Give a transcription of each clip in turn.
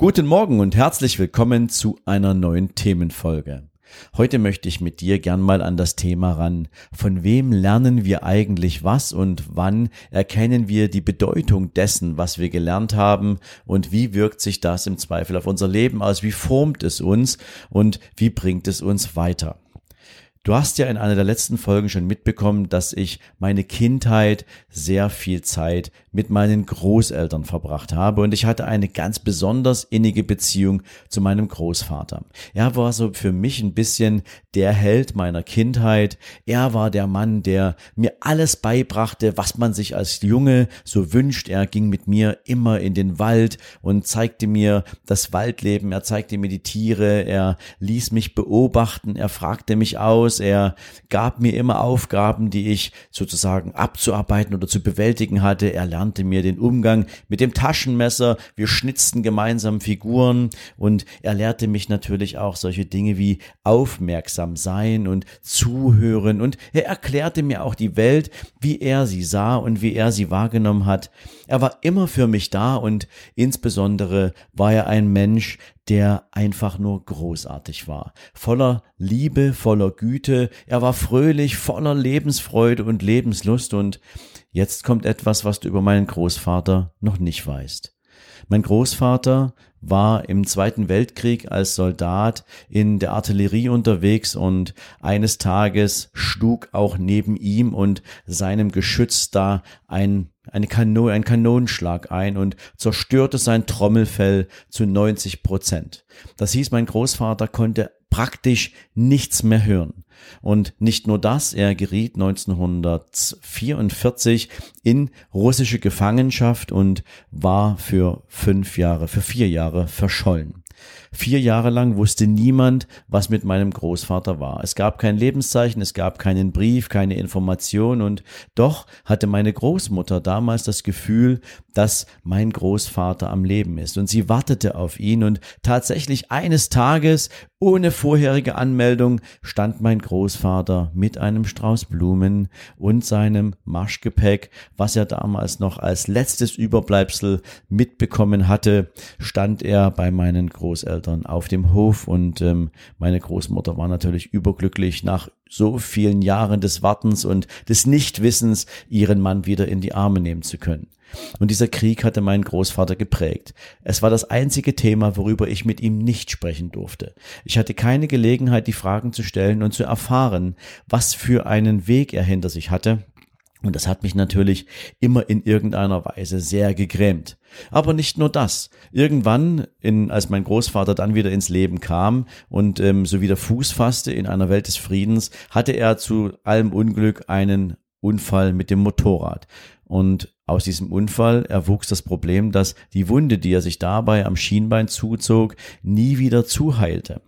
Guten Morgen und herzlich willkommen zu einer neuen Themenfolge. Heute möchte ich mit dir gern mal an das Thema ran. Von wem lernen wir eigentlich was und wann erkennen wir die Bedeutung dessen, was wir gelernt haben und wie wirkt sich das im Zweifel auf unser Leben aus? Wie formt es uns und wie bringt es uns weiter? Du hast ja in einer der letzten Folgen schon mitbekommen, dass ich meine Kindheit sehr viel Zeit mit meinen Großeltern verbracht habe und ich hatte eine ganz besonders innige Beziehung zu meinem Großvater. Er war so für mich ein bisschen der Held meiner Kindheit. Er war der Mann, der mir alles beibrachte, was man sich als Junge so wünscht. Er ging mit mir immer in den Wald und zeigte mir das Waldleben. Er zeigte mir die Tiere. Er ließ mich beobachten. Er fragte mich aus er gab mir immer Aufgaben, die ich sozusagen abzuarbeiten oder zu bewältigen hatte. Er lernte mir den Umgang mit dem Taschenmesser. Wir schnitzten gemeinsam Figuren und er lehrte mich natürlich auch solche Dinge wie aufmerksam sein und zuhören und er erklärte mir auch die Welt, wie er sie sah und wie er sie wahrgenommen hat. Er war immer für mich da und insbesondere war er ein Mensch, der einfach nur großartig war. Voller Liebe, voller Güte, er war fröhlich, voller Lebensfreude und Lebenslust und jetzt kommt etwas, was du über meinen Großvater noch nicht weißt. Mein Großvater war im Zweiten Weltkrieg als Soldat in der Artillerie unterwegs und eines Tages schlug auch neben ihm und seinem Geschütz da ein eine Kanone, ein Kanonenschlag ein und zerstörte sein Trommelfell zu 90 Prozent. Das hieß, mein Großvater konnte praktisch nichts mehr hören. Und nicht nur das, er geriet 1944 in russische Gefangenschaft und war für fünf Jahre, für vier Jahre verschollen. Vier Jahre lang wusste niemand, was mit meinem Großvater war. Es gab kein Lebenszeichen, es gab keinen Brief, keine Information und doch hatte meine Großmutter damals das Gefühl, dass mein Großvater am Leben ist und sie wartete auf ihn und tatsächlich eines Tages ohne vorherige Anmeldung stand mein Großvater mit einem Strauß Blumen und seinem Marschgepäck, was er damals noch als letztes Überbleibsel mitbekommen hatte, stand er bei meinen Großeltern auf dem Hof und ähm, meine Großmutter war natürlich überglücklich nach so vielen Jahren des Wartens und des Nichtwissens, ihren Mann wieder in die Arme nehmen zu können. Und dieser Krieg hatte meinen Großvater geprägt. Es war das einzige Thema, worüber ich mit ihm nicht sprechen durfte. Ich hatte keine Gelegenheit, die Fragen zu stellen und zu erfahren, was für einen Weg er hinter sich hatte. Und das hat mich natürlich immer in irgendeiner Weise sehr gegrämt. Aber nicht nur das. Irgendwann, in, als mein Großvater dann wieder ins Leben kam und ähm, so wieder Fuß fasste in einer Welt des Friedens, hatte er zu allem Unglück einen Unfall mit dem Motorrad. Und aus diesem Unfall erwuchs das Problem, dass die Wunde, die er sich dabei am Schienbein zuzog, nie wieder zuheilte.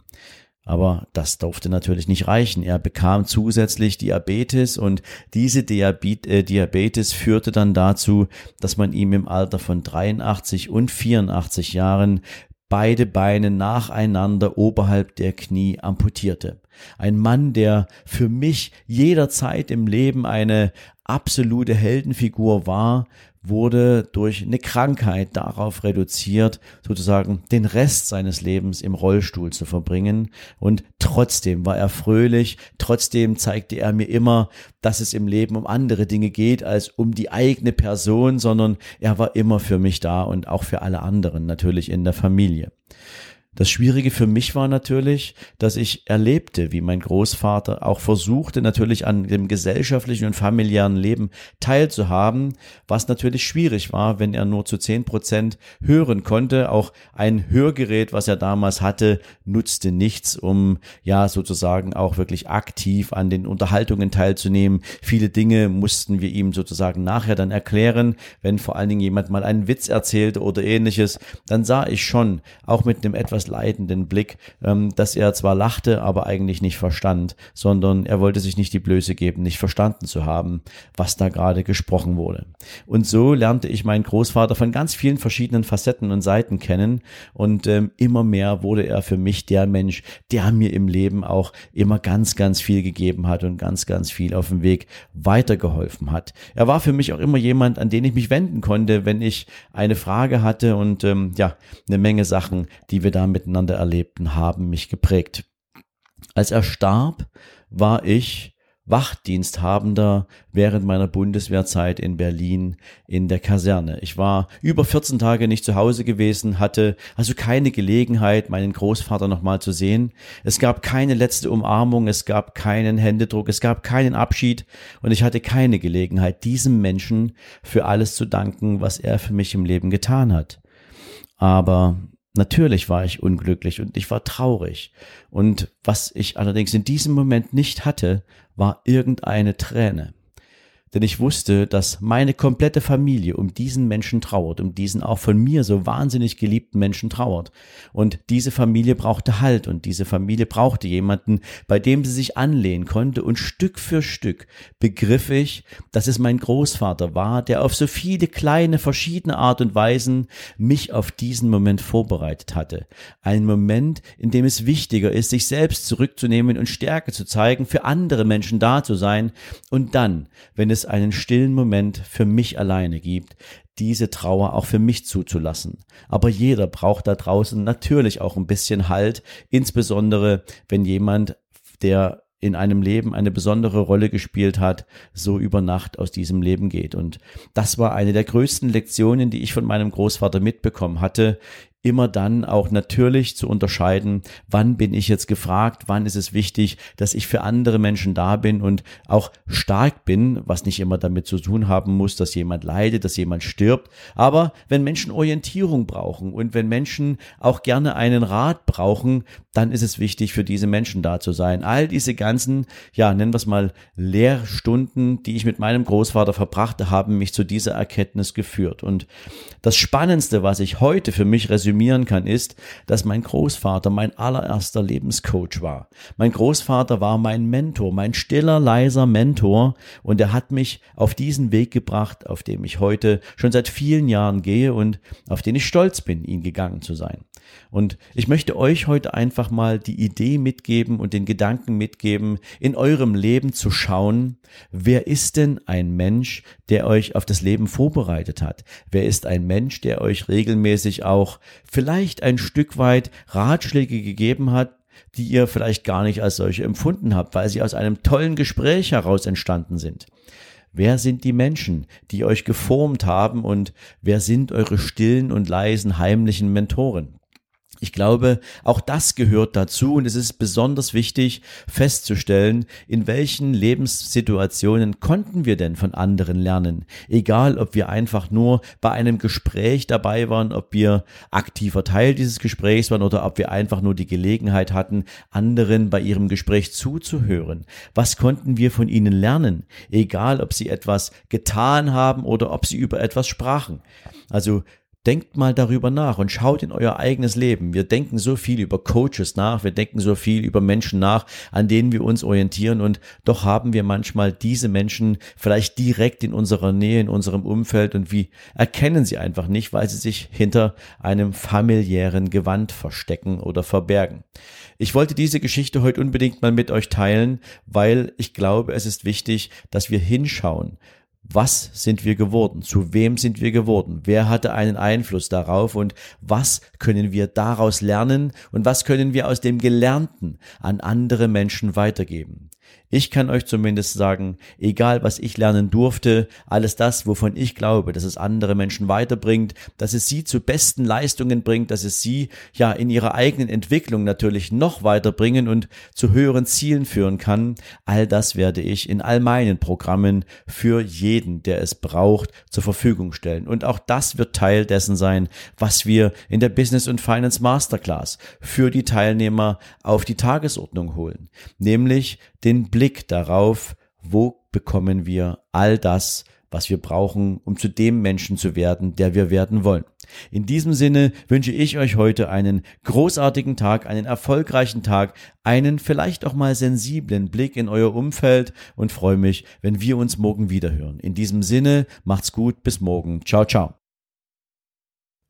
Aber das durfte natürlich nicht reichen. Er bekam zusätzlich Diabetes und diese äh, Diabetes führte dann dazu, dass man ihm im Alter von 83 und 84 Jahren beide Beine nacheinander oberhalb der Knie amputierte. Ein Mann, der für mich jederzeit im Leben eine absolute Heldenfigur war, wurde durch eine Krankheit darauf reduziert, sozusagen den Rest seines Lebens im Rollstuhl zu verbringen. Und trotzdem war er fröhlich, trotzdem zeigte er mir immer, dass es im Leben um andere Dinge geht als um die eigene Person, sondern er war immer für mich da und auch für alle anderen natürlich in der Familie. Das Schwierige für mich war natürlich, dass ich erlebte, wie mein Großvater auch versuchte, natürlich an dem gesellschaftlichen und familiären Leben teilzuhaben, was natürlich schwierig war, wenn er nur zu zehn Prozent hören konnte. Auch ein Hörgerät, was er damals hatte, nutzte nichts, um ja sozusagen auch wirklich aktiv an den Unterhaltungen teilzunehmen. Viele Dinge mussten wir ihm sozusagen nachher dann erklären, wenn vor allen Dingen jemand mal einen Witz erzählte oder ähnliches, dann sah ich schon, auch mit einem etwas durchaus leidenden Blick, ähm, dass er zwar lachte, aber eigentlich nicht verstand, sondern er wollte sich nicht die Blöße geben, nicht verstanden zu haben, was da gerade gesprochen wurde. Und so lernte ich meinen Großvater von ganz vielen verschiedenen Facetten und Seiten kennen und ähm, immer mehr wurde er für mich der Mensch, der mir im Leben auch immer ganz, ganz viel gegeben hat und ganz, ganz viel auf dem Weg weitergeholfen hat. Er war für mich auch immer jemand, an den ich mich wenden konnte, wenn ich eine Frage hatte und ähm, ja, eine Menge Sachen, die wir da miteinander erlebten, haben mich geprägt. Als er starb, war ich Wachdiensthabender während meiner Bundeswehrzeit in Berlin in der Kaserne. Ich war über 14 Tage nicht zu Hause gewesen, hatte also keine Gelegenheit, meinen Großvater nochmal zu sehen. Es gab keine letzte Umarmung, es gab keinen Händedruck, es gab keinen Abschied und ich hatte keine Gelegenheit, diesem Menschen für alles zu danken, was er für mich im Leben getan hat. Aber Natürlich war ich unglücklich und ich war traurig. Und was ich allerdings in diesem Moment nicht hatte, war irgendeine Träne denn ich wusste, dass meine komplette Familie um diesen Menschen trauert, um diesen auch von mir so wahnsinnig geliebten Menschen trauert. Und diese Familie brauchte Halt und diese Familie brauchte jemanden, bei dem sie sich anlehnen konnte und Stück für Stück begriff ich, dass es mein Großvater war, der auf so viele kleine verschiedene Art und Weisen mich auf diesen Moment vorbereitet hatte. Ein Moment, in dem es wichtiger ist, sich selbst zurückzunehmen und Stärke zu zeigen, für andere Menschen da zu sein und dann, wenn es es einen stillen Moment für mich alleine gibt, diese Trauer auch für mich zuzulassen. Aber jeder braucht da draußen natürlich auch ein bisschen Halt, insbesondere wenn jemand, der in einem Leben eine besondere Rolle gespielt hat, so über Nacht aus diesem Leben geht. Und das war eine der größten Lektionen, die ich von meinem Großvater mitbekommen hatte, immer dann auch natürlich zu unterscheiden, wann bin ich jetzt gefragt, wann ist es wichtig, dass ich für andere Menschen da bin und auch stark bin, was nicht immer damit zu tun haben muss, dass jemand leidet, dass jemand stirbt. Aber wenn Menschen Orientierung brauchen und wenn Menschen auch gerne einen Rat brauchen, dann ist es wichtig, für diese Menschen da zu sein. All diese ganzen, ja, nennen wir es mal Lehrstunden, die ich mit meinem Großvater verbrachte, haben mich zu dieser Erkenntnis geführt. Und das Spannendste, was ich heute für mich resümiere, resümieren kann, ist, dass mein Großvater mein allererster Lebenscoach war. Mein Großvater war mein Mentor, mein stiller, leiser Mentor und er hat mich auf diesen Weg gebracht, auf dem ich heute schon seit vielen Jahren gehe und auf den ich stolz bin, ihn gegangen zu sein. Und ich möchte euch heute einfach mal die Idee mitgeben und den Gedanken mitgeben, in eurem Leben zu schauen, wer ist denn ein Mensch, der euch auf das Leben vorbereitet hat? Wer ist ein Mensch, der euch regelmäßig auch vielleicht ein Stück weit Ratschläge gegeben hat, die ihr vielleicht gar nicht als solche empfunden habt, weil sie aus einem tollen Gespräch heraus entstanden sind. Wer sind die Menschen, die euch geformt haben und wer sind eure stillen und leisen heimlichen Mentoren? Ich glaube, auch das gehört dazu und es ist besonders wichtig festzustellen, in welchen Lebenssituationen konnten wir denn von anderen lernen. Egal, ob wir einfach nur bei einem Gespräch dabei waren, ob wir aktiver Teil dieses Gesprächs waren oder ob wir einfach nur die Gelegenheit hatten, anderen bei ihrem Gespräch zuzuhören. Was konnten wir von ihnen lernen? Egal, ob sie etwas getan haben oder ob sie über etwas sprachen. Also Denkt mal darüber nach und schaut in euer eigenes Leben. Wir denken so viel über Coaches nach, wir denken so viel über Menschen nach, an denen wir uns orientieren und doch haben wir manchmal diese Menschen vielleicht direkt in unserer Nähe, in unserem Umfeld und wie erkennen sie einfach nicht, weil sie sich hinter einem familiären Gewand verstecken oder verbergen. Ich wollte diese Geschichte heute unbedingt mal mit euch teilen, weil ich glaube, es ist wichtig, dass wir hinschauen, was sind wir geworden? Zu wem sind wir geworden? Wer hatte einen Einfluss darauf? Und was können wir daraus lernen? Und was können wir aus dem Gelernten an andere Menschen weitergeben? Ich kann euch zumindest sagen, egal was ich lernen durfte, alles das, wovon ich glaube, dass es andere Menschen weiterbringt, dass es sie zu besten Leistungen bringt, dass es sie ja in ihrer eigenen Entwicklung natürlich noch weiterbringen und zu höheren Zielen führen kann, all das werde ich in all meinen Programmen für jeden, der es braucht, zur Verfügung stellen. Und auch das wird Teil dessen sein, was wir in der Business und Finance Masterclass für die Teilnehmer auf die Tagesordnung holen, nämlich den Blick darauf, wo bekommen wir all das, was wir brauchen, um zu dem Menschen zu werden, der wir werden wollen. In diesem Sinne wünsche ich euch heute einen großartigen Tag, einen erfolgreichen Tag, einen vielleicht auch mal sensiblen Blick in euer Umfeld und freue mich, wenn wir uns morgen wiederhören. In diesem Sinne, macht's gut, bis morgen. Ciao, ciao.